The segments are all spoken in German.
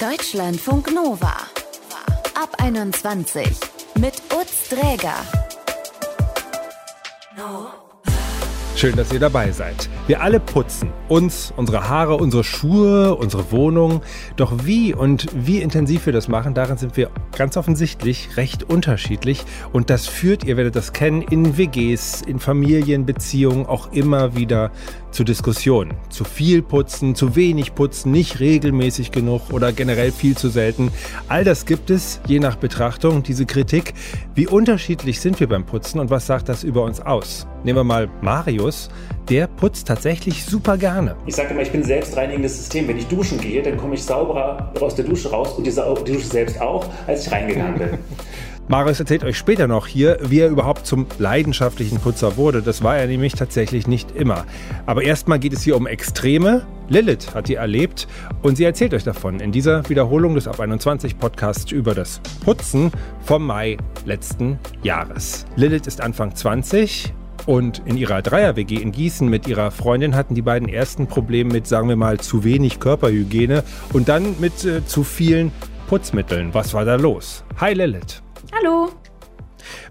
Deutschlandfunk Nova. Ab 21 mit Utz Dräger. Schön, dass ihr dabei seid. Wir alle putzen uns, unsere Haare, unsere Schuhe, unsere Wohnung. Doch wie und wie intensiv wir das machen, darin sind wir ganz offensichtlich recht unterschiedlich. Und das führt, ihr werdet das kennen, in WGs, in Familienbeziehungen auch immer wieder zu Diskussionen. Zu viel putzen, zu wenig putzen, nicht regelmäßig genug oder generell viel zu selten. All das gibt es, je nach Betrachtung, diese Kritik. Wie unterschiedlich sind wir beim Putzen und was sagt das über uns aus? Nehmen wir mal Marius, der putzt tatsächlich super gerne. Ich sage immer, ich bin ein selbstreinigendes System. Wenn ich duschen gehe, dann komme ich sauberer aus der Dusche raus und die, die Dusche selbst auch, als ich reingegangen bin. Marius erzählt euch später noch hier, wie er überhaupt zum leidenschaftlichen Putzer wurde. Das war er nämlich tatsächlich nicht immer. Aber erstmal geht es hier um Extreme. Lilith hat die erlebt und sie erzählt euch davon in dieser Wiederholung des Ab 21 Podcasts über das Putzen vom Mai letzten Jahres. Lilith ist Anfang 20 und in ihrer Dreier-WG in Gießen mit ihrer Freundin hatten die beiden ersten Probleme mit, sagen wir mal, zu wenig Körperhygiene und dann mit äh, zu vielen Putzmitteln. Was war da los? Hi Lilith. Hallo.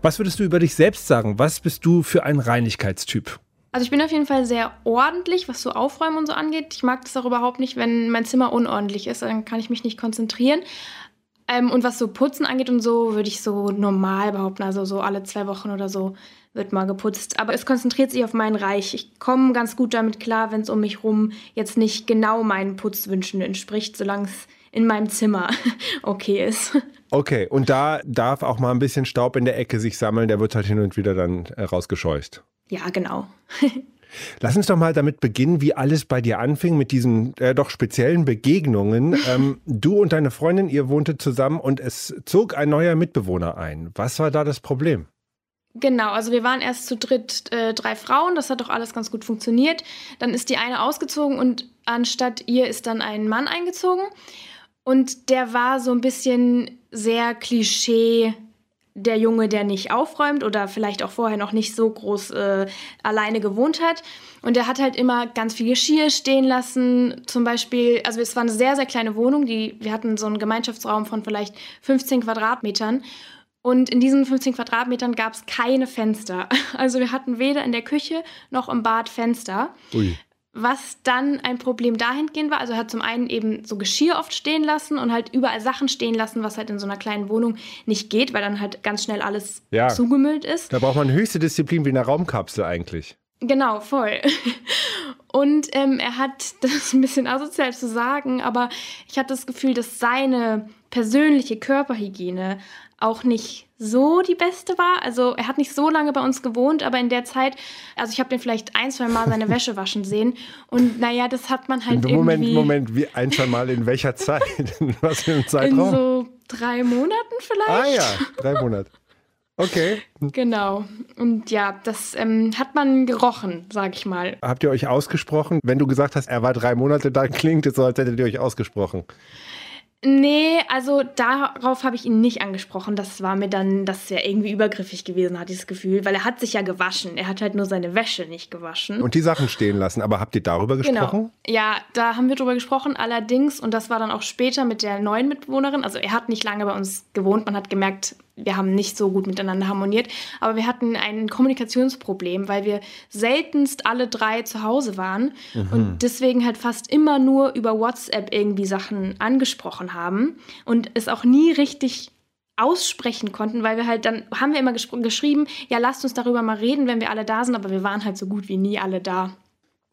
Was würdest du über dich selbst sagen? Was bist du für ein Reinigkeitstyp? Also ich bin auf jeden Fall sehr ordentlich, was so Aufräumen und so angeht. Ich mag das auch überhaupt nicht, wenn mein Zimmer unordentlich ist. Dann kann ich mich nicht konzentrieren. Ähm, und was so Putzen angeht und so, würde ich so normal behaupten. Also so alle zwei Wochen oder so wird mal geputzt. Aber es konzentriert sich auf mein Reich. Ich komme ganz gut damit klar, wenn es um mich rum jetzt nicht genau meinen Putzwünschen entspricht, solange es in meinem Zimmer okay ist. Okay, und da darf auch mal ein bisschen Staub in der Ecke sich sammeln, der wird halt hin und wieder dann äh, rausgescheucht. Ja, genau. Lass uns doch mal damit beginnen, wie alles bei dir anfing mit diesen äh, doch speziellen Begegnungen. Ähm, du und deine Freundin, ihr wohntet zusammen und es zog ein neuer Mitbewohner ein. Was war da das Problem? Genau, also wir waren erst zu dritt äh, drei Frauen, das hat doch alles ganz gut funktioniert. Dann ist die eine ausgezogen und anstatt ihr ist dann ein Mann eingezogen. Und der war so ein bisschen sehr Klischee, der Junge, der nicht aufräumt oder vielleicht auch vorher noch nicht so groß äh, alleine gewohnt hat. Und der hat halt immer ganz viel Geschirr stehen lassen. Zum Beispiel, also es war eine sehr, sehr kleine Wohnung. Die, wir hatten so einen Gemeinschaftsraum von vielleicht 15 Quadratmetern. Und in diesen 15 Quadratmetern gab es keine Fenster. Also wir hatten weder in der Küche noch im Bad Fenster. Ui. Was dann ein Problem dahingehend war, also er hat zum einen eben so Geschirr oft stehen lassen und halt überall Sachen stehen lassen, was halt in so einer kleinen Wohnung nicht geht, weil dann halt ganz schnell alles ja. zugemüllt ist. Da braucht man höchste Disziplin wie eine Raumkapsel eigentlich. Genau, voll. Und ähm, er hat, das ist ein bisschen asozial zu sagen, aber ich hatte das Gefühl, dass seine persönliche Körperhygiene auch nicht so die beste war. Also er hat nicht so lange bei uns gewohnt, aber in der Zeit, also ich habe den vielleicht ein, zwei Mal seine Wäsche waschen sehen. Und naja, das hat man halt Moment, irgendwie... Moment, Moment, wie ein, zwei Mal in welcher Zeit? Was für einem Zeitraum? In so drei Monaten vielleicht. Ah ja, drei Monate. Okay. Genau. Und ja, das ähm, hat man gerochen, sag ich mal. Habt ihr euch ausgesprochen? Wenn du gesagt hast, er war drei Monate da, klingt es so, als hättet ihr euch ausgesprochen. Nee, also darauf habe ich ihn nicht angesprochen. Das war mir dann, das ist ja irgendwie übergriffig gewesen, hatte ich das Gefühl, weil er hat sich ja gewaschen. Er hat halt nur seine Wäsche nicht gewaschen. Und die Sachen stehen lassen. Aber habt ihr darüber genau. gesprochen? Genau. Ja, da haben wir drüber gesprochen. Allerdings, und das war dann auch später mit der neuen Mitbewohnerin. Also er hat nicht lange bei uns gewohnt. Man hat gemerkt, wir haben nicht so gut miteinander harmoniert, aber wir hatten ein Kommunikationsproblem, weil wir seltenst alle drei zu Hause waren mhm. und deswegen halt fast immer nur über WhatsApp irgendwie Sachen angesprochen haben und es auch nie richtig aussprechen konnten, weil wir halt dann haben wir immer geschrieben, ja, lasst uns darüber mal reden, wenn wir alle da sind, aber wir waren halt so gut wie nie alle da.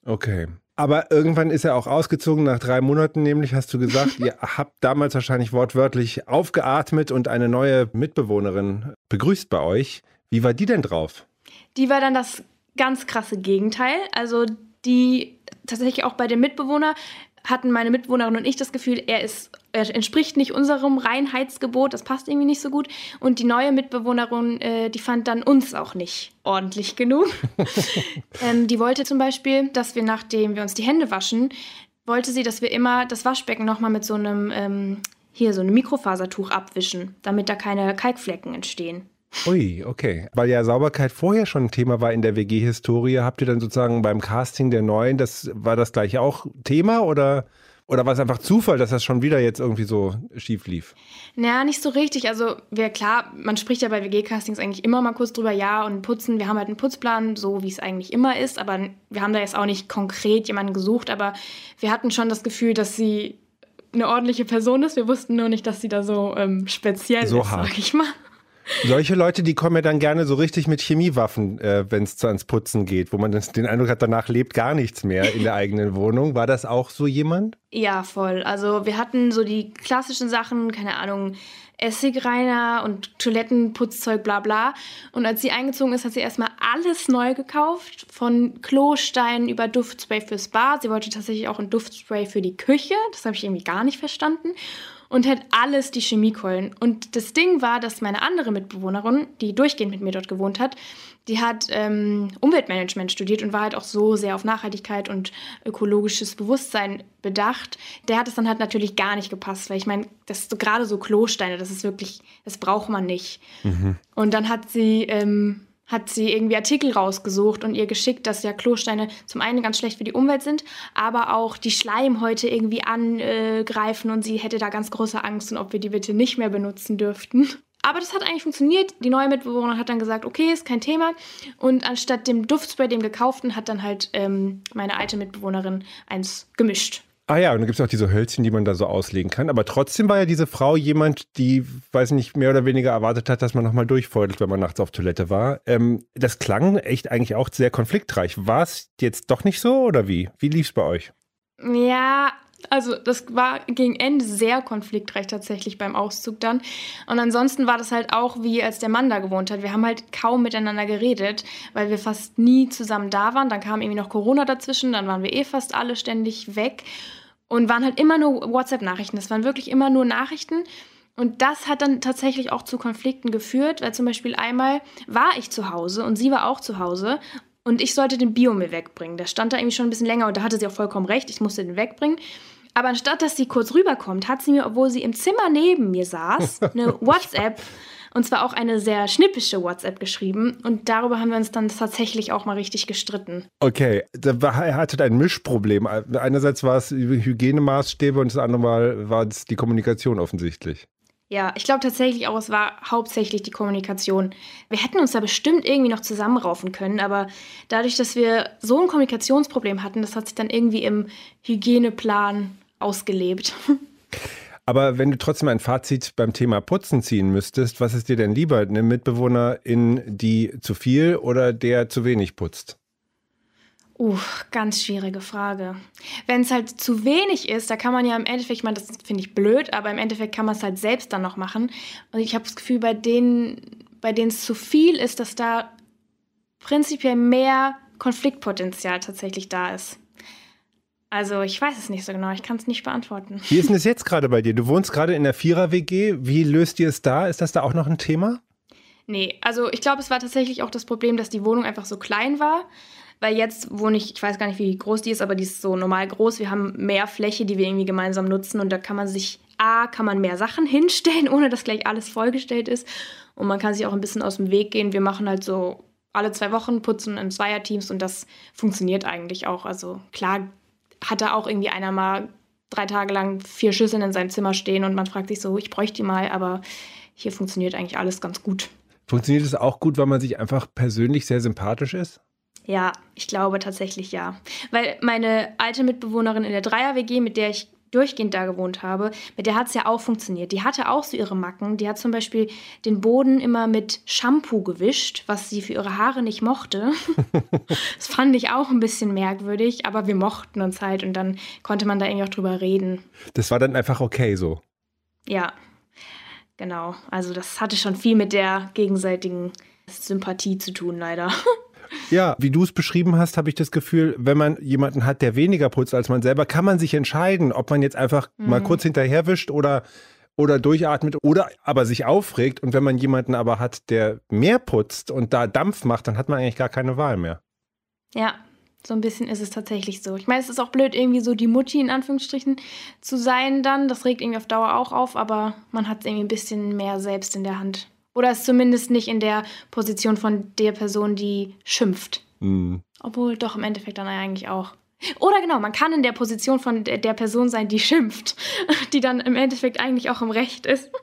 Okay. Aber irgendwann ist er auch ausgezogen, nach drei Monaten nämlich, hast du gesagt, ihr habt damals wahrscheinlich wortwörtlich aufgeatmet und eine neue Mitbewohnerin begrüßt bei euch. Wie war die denn drauf? Die war dann das ganz krasse Gegenteil. Also die tatsächlich auch bei dem Mitbewohner hatten meine Mitbewohnerin und ich das Gefühl, er, ist, er entspricht nicht unserem Reinheitsgebot, das passt irgendwie nicht so gut. Und die neue Mitbewohnerin, äh, die fand dann uns auch nicht ordentlich genug. ähm, die wollte zum Beispiel, dass wir, nachdem wir uns die Hände waschen, wollte sie, dass wir immer das Waschbecken nochmal mit so einem, ähm, hier, so einem Mikrofasertuch abwischen, damit da keine Kalkflecken entstehen. Ui, okay. Weil ja Sauberkeit vorher schon ein Thema war in der WG-Historie, habt ihr dann sozusagen beim Casting der Neuen, das war das gleiche auch Thema oder Oder war es einfach Zufall, dass das schon wieder jetzt irgendwie so schief lief? Naja, nicht so richtig. Also, wir, klar, man spricht ja bei WG-Castings eigentlich immer mal kurz drüber, ja, und putzen. Wir haben halt einen Putzplan, so wie es eigentlich immer ist. Aber wir haben da jetzt auch nicht konkret jemanden gesucht. Aber wir hatten schon das Gefühl, dass sie eine ordentliche Person ist. Wir wussten nur nicht, dass sie da so ähm, speziell so ist, hart. sag ich mal. Solche Leute, die kommen ja dann gerne so richtig mit Chemiewaffen, äh, wenn es ans Putzen geht, wo man das, den Eindruck hat, danach lebt gar nichts mehr in der eigenen Wohnung. War das auch so jemand? Ja, voll. Also wir hatten so die klassischen Sachen, keine Ahnung, Essigreiner und Toilettenputzzeug, bla bla. Und als sie eingezogen ist, hat sie erstmal alles neu gekauft. Von Klosteinen über Duftspray fürs Bad. Sie wollte tatsächlich auch ein Duftspray für die Küche. Das habe ich irgendwie gar nicht verstanden und hat alles die Chemiekeulen. Und das Ding war, dass meine andere Mitbewohnerin, die durchgehend mit mir dort gewohnt hat, die hat ähm, Umweltmanagement studiert und war halt auch so sehr auf Nachhaltigkeit und ökologisches Bewusstsein bedacht. Der hat es dann halt natürlich gar nicht gepasst, weil ich meine, das ist so, gerade so Klosteine, das ist wirklich, das braucht man nicht. Mhm. Und dann hat sie ähm, hat sie irgendwie Artikel rausgesucht und ihr geschickt, dass ja Klosteine zum einen ganz schlecht für die Umwelt sind, aber auch die Schleimhäute irgendwie angreifen und sie hätte da ganz große Angst und ob wir die bitte nicht mehr benutzen dürften. Aber das hat eigentlich funktioniert. Die neue Mitbewohnerin hat dann gesagt, okay, ist kein Thema. Und anstatt dem Duftspray, dem gekauften, hat dann halt ähm, meine alte Mitbewohnerin eins gemischt. Ah ja, und dann gibt es auch diese Hölzchen, die man da so auslegen kann. Aber trotzdem war ja diese Frau jemand, die, weiß nicht, mehr oder weniger erwartet hat, dass man nochmal durchfeudelt, wenn man nachts auf Toilette war. Ähm, das klang echt eigentlich auch sehr konfliktreich. War es jetzt doch nicht so oder wie? Wie lief es bei euch? Ja, also das war gegen Ende sehr konfliktreich tatsächlich beim Auszug dann. Und ansonsten war das halt auch wie als der Mann da gewohnt hat. Wir haben halt kaum miteinander geredet, weil wir fast nie zusammen da waren. Dann kam irgendwie noch Corona dazwischen, dann waren wir eh fast alle ständig weg und waren halt immer nur WhatsApp-Nachrichten. Das waren wirklich immer nur Nachrichten. Und das hat dann tatsächlich auch zu Konflikten geführt, weil zum Beispiel einmal war ich zu Hause und sie war auch zu Hause und ich sollte den Biomüll wegbringen. Der stand da irgendwie schon ein bisschen länger und da hatte sie auch vollkommen recht, ich musste den wegbringen. Aber anstatt dass sie kurz rüberkommt, hat sie mir, obwohl sie im Zimmer neben mir saß, eine WhatsApp und zwar auch eine sehr schnippische WhatsApp geschrieben. Und darüber haben wir uns dann tatsächlich auch mal richtig gestritten. Okay, er hatte ein Mischproblem. Einerseits war es Hygienemaßstäbe und das andere Mal war es die Kommunikation offensichtlich. Ja, ich glaube tatsächlich auch, es war hauptsächlich die Kommunikation. Wir hätten uns da bestimmt irgendwie noch zusammenraufen können, aber dadurch, dass wir so ein Kommunikationsproblem hatten, das hat sich dann irgendwie im Hygieneplan ausgelebt. Aber wenn du trotzdem ein Fazit beim Thema Putzen ziehen müsstest, was ist dir denn lieber? Eine Mitbewohnerin, die zu viel oder der zu wenig putzt? Uh, ganz schwierige Frage. Wenn es halt zu wenig ist, da kann man ja im Endeffekt, ich meine, das finde ich blöd, aber im Endeffekt kann man es halt selbst dann noch machen. Und ich habe das Gefühl, bei denen, bei denen es zu viel ist, dass da prinzipiell mehr Konfliktpotenzial tatsächlich da ist. Also ich weiß es nicht so genau, ich kann es nicht beantworten. Wie ist denn es jetzt gerade bei dir? Du wohnst gerade in der Vierer-WG. Wie löst ihr es da? Ist das da auch noch ein Thema? Nee, also ich glaube, es war tatsächlich auch das Problem, dass die Wohnung einfach so klein war. Weil jetzt wohne ich, ich weiß gar nicht, wie groß die ist, aber die ist so normal groß. Wir haben mehr Fläche, die wir irgendwie gemeinsam nutzen und da kann man sich, A, kann man mehr Sachen hinstellen, ohne dass gleich alles vollgestellt ist. Und man kann sich auch ein bisschen aus dem Weg gehen. Wir machen halt so alle zwei Wochen putzen in Zweierteams und das funktioniert eigentlich auch. Also klar hatte auch irgendwie einer mal drei Tage lang vier Schüsseln in seinem Zimmer stehen und man fragt sich so, ich bräuchte die mal, aber hier funktioniert eigentlich alles ganz gut. Funktioniert es auch gut, weil man sich einfach persönlich sehr sympathisch ist? Ja, ich glaube tatsächlich ja. Weil meine alte Mitbewohnerin in der Dreier-WG, mit der ich durchgehend da gewohnt habe, mit der hat es ja auch funktioniert. Die hatte auch so ihre Macken. Die hat zum Beispiel den Boden immer mit Shampoo gewischt, was sie für ihre Haare nicht mochte. das fand ich auch ein bisschen merkwürdig, aber wir mochten uns halt und dann konnte man da irgendwie auch drüber reden. Das war dann einfach okay so. Ja, genau. Also das hatte schon viel mit der gegenseitigen Sympathie zu tun, leider. Ja, wie du es beschrieben hast, habe ich das Gefühl, wenn man jemanden hat, der weniger putzt als man selber, kann man sich entscheiden, ob man jetzt einfach mhm. mal kurz hinterherwischt oder oder durchatmet oder aber sich aufregt. Und wenn man jemanden aber hat, der mehr putzt und da Dampf macht, dann hat man eigentlich gar keine Wahl mehr. Ja, so ein bisschen ist es tatsächlich so. Ich meine, es ist auch blöd, irgendwie so die Mutti in Anführungsstrichen zu sein dann. Das regt irgendwie auf Dauer auch auf, aber man hat es irgendwie ein bisschen mehr selbst in der Hand. Oder ist zumindest nicht in der Position von der Person, die schimpft. Mhm. Obwohl doch im Endeffekt dann eigentlich auch. Oder genau, man kann in der Position von der Person sein, die schimpft, die dann im Endeffekt eigentlich auch im Recht ist.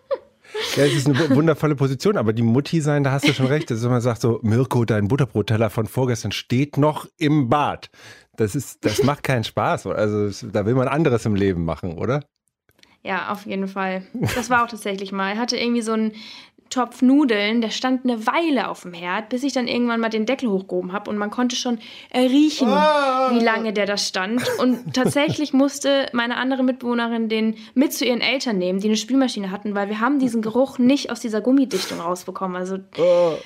Ja, es ist eine wundervolle Position, aber die Mutti sein, da hast du schon recht. Wenn man sagt so, Mirko, dein Butterbrotteller von vorgestern steht noch im Bad. Das ist, das macht keinen Spaß. Also da will man anderes im Leben machen, oder? Ja, auf jeden Fall. Das war auch tatsächlich mal. Er hatte irgendwie so einen Topf Nudeln, der stand eine Weile auf dem Herd, bis ich dann irgendwann mal den Deckel hochgehoben habe und man konnte schon riechen, ah. wie lange der da stand. Und tatsächlich musste meine andere Mitbewohnerin den mit zu ihren Eltern nehmen, die eine Spülmaschine hatten, weil wir haben diesen Geruch nicht aus dieser Gummidichtung rausbekommen. Also, ah,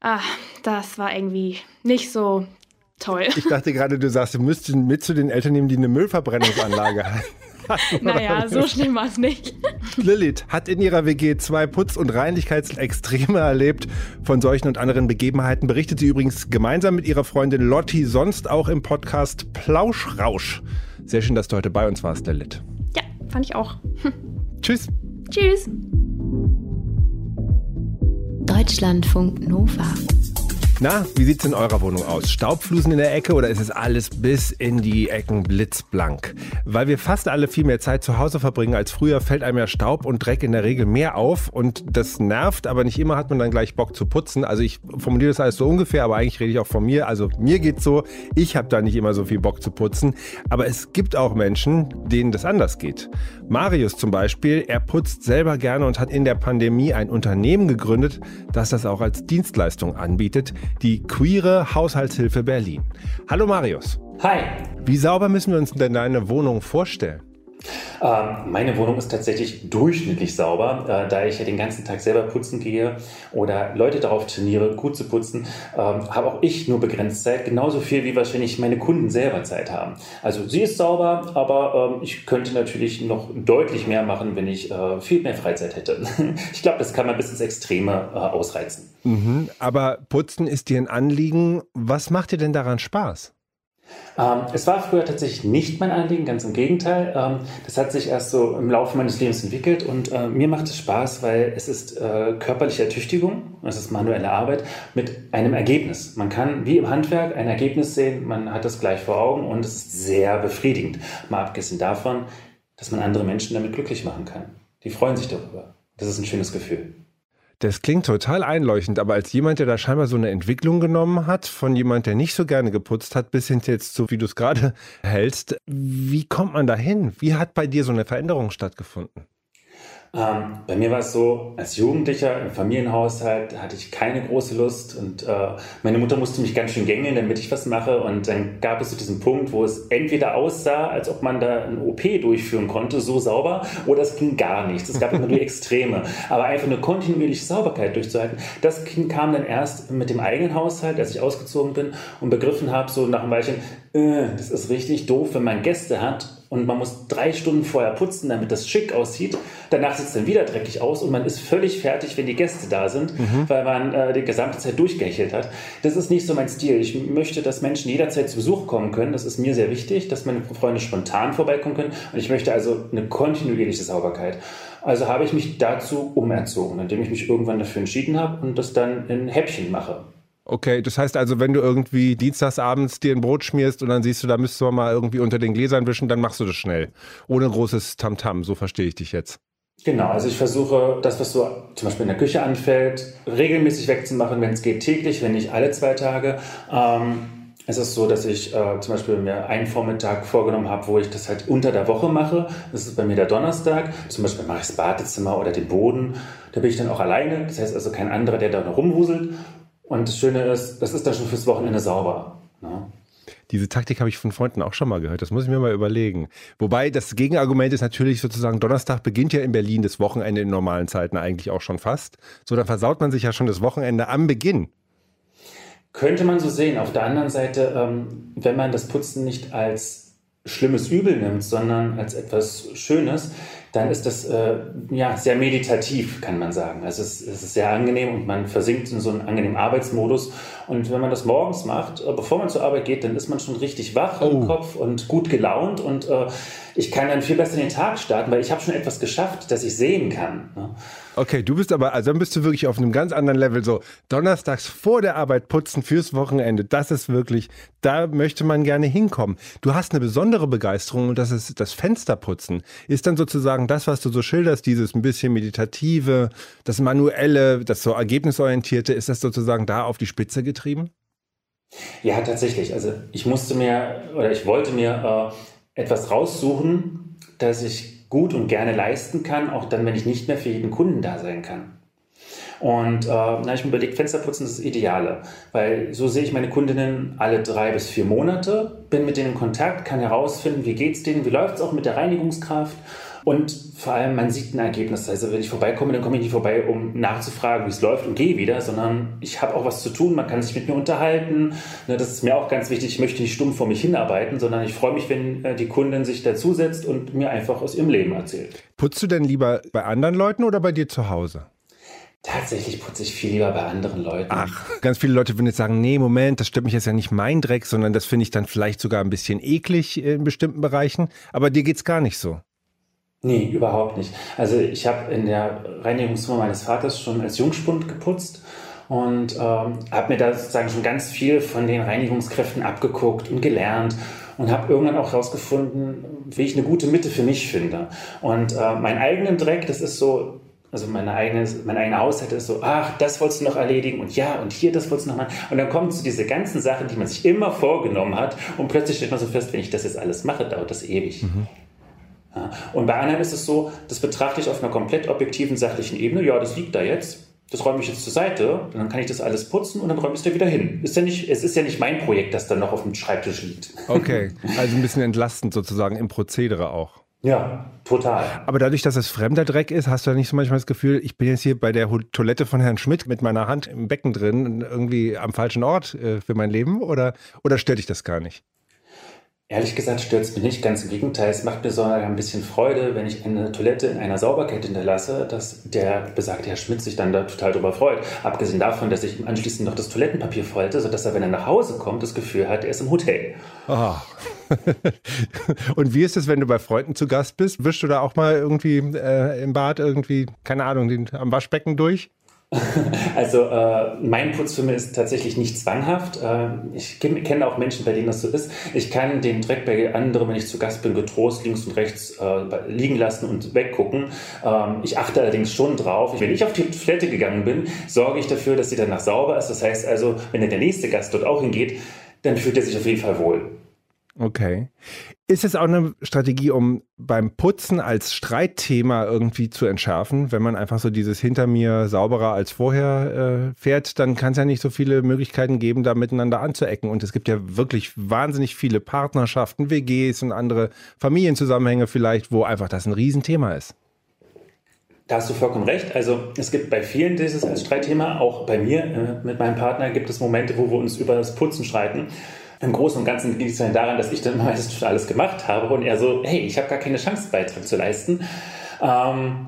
ah das war irgendwie nicht so toll. Ich dachte gerade, du sagst, du müsstest mit zu den Eltern nehmen, die eine Müllverbrennungsanlage haben. naja, so schlimm war es nicht. Lilith hat in ihrer WG zwei Putz- und Reinlichkeitsextreme erlebt. Von solchen und anderen Begebenheiten berichtet sie übrigens gemeinsam mit ihrer Freundin Lotti sonst auch im Podcast Plauschrausch. Sehr schön, dass du heute bei uns warst, Lilith. Ja, fand ich auch. Hm. Tschüss. Tschüss. Deutschlandfunk Nova. Na, wie sieht's in eurer Wohnung aus? Staubflusen in der Ecke oder ist es alles bis in die Ecken blitzblank? Weil wir fast alle viel mehr Zeit zu Hause verbringen als früher, fällt einem ja Staub und Dreck in der Regel mehr auf und das nervt, aber nicht immer hat man dann gleich Bock zu putzen. Also ich formuliere das alles so ungefähr, aber eigentlich rede ich auch von mir. Also mir geht's so, ich habe da nicht immer so viel Bock zu putzen, aber es gibt auch Menschen, denen das anders geht. Marius zum Beispiel, er putzt selber gerne und hat in der Pandemie ein Unternehmen gegründet, das das auch als Dienstleistung anbietet die Queere Haushaltshilfe Berlin. Hallo Marius. Hi. Wie sauber müssen wir uns denn deine Wohnung vorstellen? Ähm, meine Wohnung ist tatsächlich durchschnittlich sauber, äh, da ich ja den ganzen Tag selber putzen gehe oder Leute darauf trainiere, gut zu putzen, ähm, habe auch ich nur begrenzt Zeit, genauso viel wie wahrscheinlich meine Kunden selber Zeit haben. Also sie ist sauber, aber ähm, ich könnte natürlich noch deutlich mehr machen, wenn ich äh, viel mehr Freizeit hätte. ich glaube, das kann man bis ins Extreme äh, ausreizen. Mhm, aber putzen ist dir ein Anliegen. Was macht dir denn daran Spaß? Ähm, es war früher tatsächlich nicht mein Anliegen, ganz im Gegenteil. Ähm, das hat sich erst so im Laufe meines Lebens entwickelt und äh, mir macht es Spaß, weil es ist äh, körperliche Ertüchtigung, es ist manuelle Arbeit mit einem Ergebnis. Man kann wie im Handwerk ein Ergebnis sehen, man hat das gleich vor Augen und es ist sehr befriedigend. Mal abgesehen davon, dass man andere Menschen damit glücklich machen kann. Die freuen sich darüber. Das ist ein schönes Gefühl. Das klingt total einleuchtend, aber als jemand, der da scheinbar so eine Entwicklung genommen hat, von jemand, der nicht so gerne geputzt hat, bis hin jetzt so, wie du es gerade hältst, wie kommt man da hin? Wie hat bei dir so eine Veränderung stattgefunden? Ähm, bei mir war es so, als Jugendlicher im Familienhaushalt hatte ich keine große Lust und äh, meine Mutter musste mich ganz schön gängeln, damit ich was mache. Und dann gab es so diesen Punkt, wo es entweder aussah, als ob man da ein OP durchführen konnte, so sauber, oder es ging gar nichts. Es gab immer nur Extreme. Aber einfach eine kontinuierliche Sauberkeit durchzuhalten, das kam dann erst mit dem eigenen Haushalt, als ich ausgezogen bin und begriffen habe, so nach einem Weilchen, äh, das ist richtig doof, wenn man Gäste hat und man muss drei Stunden vorher putzen, damit das schick aussieht. Danach sieht es dann wieder dreckig aus und man ist völlig fertig, wenn die Gäste da sind, mhm. weil man äh, die gesamte Zeit durchgehechelt hat. Das ist nicht so mein Stil. Ich möchte, dass Menschen jederzeit zu Besuch kommen können. Das ist mir sehr wichtig, dass meine Freunde spontan vorbeikommen können. Und ich möchte also eine kontinuierliche Sauberkeit. Also habe ich mich dazu umerzogen, indem ich mich irgendwann dafür entschieden habe und das dann in Häppchen mache. Okay, das heißt also, wenn du irgendwie dienstagsabends dir ein Brot schmierst und dann siehst du, da müsstest du mal irgendwie unter den Gläsern wischen, dann machst du das schnell. Ohne großes Tamtam, -Tam, so verstehe ich dich jetzt. Genau, also ich versuche das, was so zum Beispiel in der Küche anfällt, regelmäßig wegzumachen, wenn es geht, täglich, wenn nicht alle zwei Tage. Ähm, es ist so, dass ich äh, zum Beispiel mir einen Vormittag vorgenommen habe, wo ich das halt unter der Woche mache. Das ist bei mir der Donnerstag. Zum Beispiel mache ich das Badezimmer oder den Boden. Da bin ich dann auch alleine. Das heißt also kein anderer, der da noch rumwuselt. Und das Schöne ist, das ist dann schon fürs Wochenende sauber. Ne? Diese Taktik habe ich von Freunden auch schon mal gehört. Das muss ich mir mal überlegen. Wobei das Gegenargument ist natürlich sozusagen, Donnerstag beginnt ja in Berlin das Wochenende in normalen Zeiten eigentlich auch schon fast. So, dann versaut man sich ja schon das Wochenende am Beginn. Könnte man so sehen. Auf der anderen Seite, ähm, wenn man das Putzen nicht als schlimmes Übel nimmt, sondern als etwas Schönes, dann ist das äh, ja, sehr meditativ, kann man sagen. Also es, es, ist sehr angenehm und man versinkt in so einen angenehmen Arbeitsmodus. Und wenn man das morgens macht, äh, bevor man zur Arbeit geht, dann ist man schon richtig wach oh. im Kopf und gut gelaunt und äh, ich kann dann viel besser in den Tag starten, weil ich habe schon etwas geschafft, das ich sehen kann. Ne? Okay, du bist aber, also dann bist du wirklich auf einem ganz anderen Level. So, donnerstags vor der Arbeit putzen fürs Wochenende, das ist wirklich, da möchte man gerne hinkommen. Du hast eine besondere Begeisterung und das ist das Fensterputzen. Ist dann sozusagen das, was du so schilderst, dieses ein bisschen meditative, das manuelle, das so ergebnisorientierte, ist das sozusagen da auf die Spitze getrieben? Ja, tatsächlich. Also ich musste mir oder ich wollte mir äh, etwas raussuchen, das ich gut und gerne leisten kann, auch dann, wenn ich nicht mehr für jeden Kunden da sein kann. Und äh, da habe ich mir überlegt, Fensterputzen ist das Ideale, weil so sehe ich meine Kundinnen alle drei bis vier Monate, bin mit denen in Kontakt, kann herausfinden, wie geht es denen, wie läuft es auch mit der Reinigungskraft und vor allem, man sieht ein Ergebnis. Also wenn ich vorbeikomme, dann komme ich nicht vorbei, um nachzufragen, wie es läuft und gehe wieder, sondern ich habe auch was zu tun, man kann sich mit mir unterhalten. Ne, das ist mir auch ganz wichtig, ich möchte nicht stumm vor mich hinarbeiten, sondern ich freue mich, wenn äh, die Kundin sich dazusetzt und mir einfach aus ihrem Leben erzählt. Putzt du denn lieber bei anderen Leuten oder bei dir zu Hause? Tatsächlich putze ich viel lieber bei anderen Leuten. Ach, ganz viele Leute würden jetzt sagen, nee, Moment, das stört mich jetzt ja nicht mein Dreck, sondern das finde ich dann vielleicht sogar ein bisschen eklig in bestimmten Bereichen. Aber dir geht es gar nicht so. Nee, überhaupt nicht. Also ich habe in der Reinigungsfirma meines Vaters schon als Jungspund geputzt und ähm, habe mir da sozusagen schon ganz viel von den Reinigungskräften abgeguckt und gelernt und habe irgendwann auch herausgefunden, wie ich eine gute Mitte für mich finde. Und äh, meinen eigenen Dreck, das ist so, also meine eigene, meine eigene Haushalt ist so, ach, das wolltest du noch erledigen und ja, und hier, das wolltest du noch machen. Und dann kommen so diese ganzen Sachen, die man sich immer vorgenommen hat und plötzlich stellt man so fest, wenn ich das jetzt alles mache, dauert das ewig. Mhm. Ja. Und bei anderen ist es so, das betrachte ich auf einer komplett objektiven, sachlichen Ebene. Ja, das liegt da jetzt. Das räume ich jetzt zur Seite, und dann kann ich das alles putzen und dann räume ich es da wieder hin. Ist ja nicht, es ist ja nicht mein Projekt, das dann noch auf dem Schreibtisch liegt. Okay, also ein bisschen entlastend sozusagen im Prozedere auch. Ja, total. Aber dadurch, dass es fremder Dreck ist, hast du ja nicht so manchmal das Gefühl, ich bin jetzt hier bei der Toilette von Herrn Schmidt mit meiner Hand im Becken drin, irgendwie am falschen Ort äh, für mein Leben? Oder, oder stört dich das gar nicht? Ehrlich gesagt stört es mich nicht, ganz im Gegenteil. Es macht mir sogar ein bisschen Freude, wenn ich eine Toilette in einer Sauberkeit hinterlasse, dass der besagte Herr Schmidt sich dann da total drüber freut. Abgesehen davon, dass ich ihm anschließend noch das Toilettenpapier falte, sodass er, wenn er nach Hause kommt, das Gefühl hat, er ist im Hotel. Oh. Und wie ist es, wenn du bei Freunden zu Gast bist? Wischst du da auch mal irgendwie äh, im Bad irgendwie, keine Ahnung, den, am Waschbecken durch? Also äh, mein Putzfilm ist tatsächlich nicht zwanghaft. Äh, ich kenne auch Menschen, bei denen das so ist. Ich kann den Dreck bei anderen, wenn ich zu Gast bin, getrost links und rechts äh, liegen lassen und weggucken. Ähm, ich achte allerdings schon drauf. Wenn ich auf die Toilette gegangen bin, sorge ich dafür, dass sie danach sauber ist. Das heißt also, wenn der nächste Gast dort auch hingeht, dann fühlt er sich auf jeden Fall wohl. Okay. Ist es auch eine Strategie, um beim Putzen als Streitthema irgendwie zu entschärfen? Wenn man einfach so dieses hinter mir sauberer als vorher äh, fährt, dann kann es ja nicht so viele Möglichkeiten geben, da miteinander anzuecken. Und es gibt ja wirklich wahnsinnig viele Partnerschaften, WGs und andere Familienzusammenhänge vielleicht, wo einfach das ein Riesenthema ist. Da hast du vollkommen recht. Also es gibt bei vielen dieses als Streitthema, auch bei mir äh, mit meinem Partner gibt es Momente, wo wir uns über das Putzen streiten. Im Großen und Ganzen liegt es dann daran, dass ich dann meistens schon alles gemacht habe und er so, hey, ich habe gar keine Chance, Beitrag zu leisten. Ähm,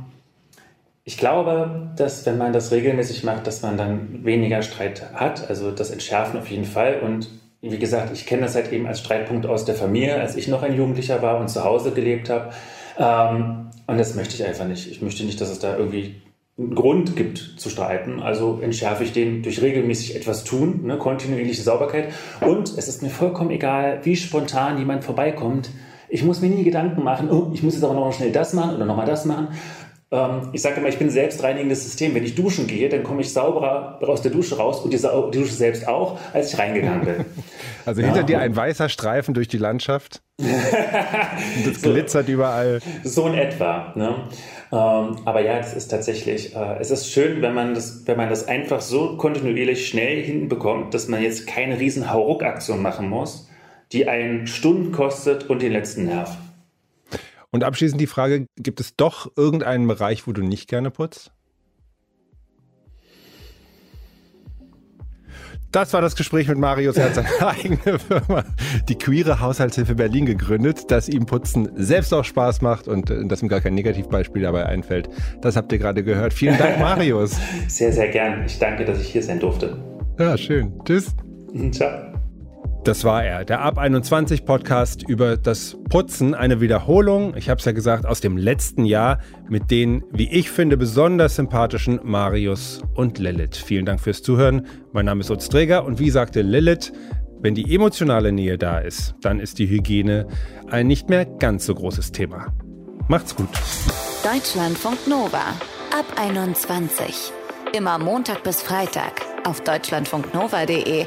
ich glaube, dass wenn man das regelmäßig macht, dass man dann weniger Streit hat. Also das Entschärfen auf jeden Fall. Und wie gesagt, ich kenne das halt eben als Streitpunkt aus der Familie, als ich noch ein Jugendlicher war und zu Hause gelebt habe. Ähm, und das möchte ich einfach nicht. Ich möchte nicht, dass es da irgendwie einen Grund gibt zu streiten. Also entschärfe ich den durch regelmäßig etwas tun, ne, kontinuierliche Sauberkeit. Und es ist mir vollkommen egal, wie spontan jemand vorbeikommt. Ich muss mir nie Gedanken machen, oh, ich muss jetzt aber noch schnell das machen oder nochmal das machen. Ähm, ich sage immer, ich bin ein selbstreinigendes System. Wenn ich duschen gehe, dann komme ich sauberer aus der Dusche raus und die, die Dusche selbst auch, als ich reingegangen bin. Also hinter ja. dir ein weißer Streifen durch die Landschaft. das glitzert so, überall. So in etwa. Ne? Ähm, aber ja, es ist tatsächlich, äh, es ist schön, wenn man, das, wenn man das einfach so kontinuierlich schnell hinbekommt, dass man jetzt keine riesen Hauruck-Aktion machen muss, die einen Stunden kostet und den letzten Nerv. Und abschließend die Frage, gibt es doch irgendeinen Bereich, wo du nicht gerne putzt? Das war das Gespräch mit Marius. Er hat seine eigene Firma, die Queere Haushaltshilfe Berlin, gegründet, dass ihm Putzen selbst auch Spaß macht und äh, dass ihm gar kein Negativbeispiel dabei einfällt. Das habt ihr gerade gehört. Vielen Dank, Marius. Sehr, sehr gern. Ich danke, dass ich hier sein durfte. Ja, schön. Tschüss. Ciao. Das war er, der Ab 21 Podcast über das Putzen, eine Wiederholung, ich habe es ja gesagt, aus dem letzten Jahr mit den, wie ich finde, besonders sympathischen Marius und Lilith. Vielen Dank fürs Zuhören. Mein Name ist Utz Träger und wie sagte Lilith, wenn die emotionale Nähe da ist, dann ist die Hygiene ein nicht mehr ganz so großes Thema. Macht's gut. Deutschlandfunk Nova ab 21. Immer Montag bis Freitag auf deutschlandfunknova.de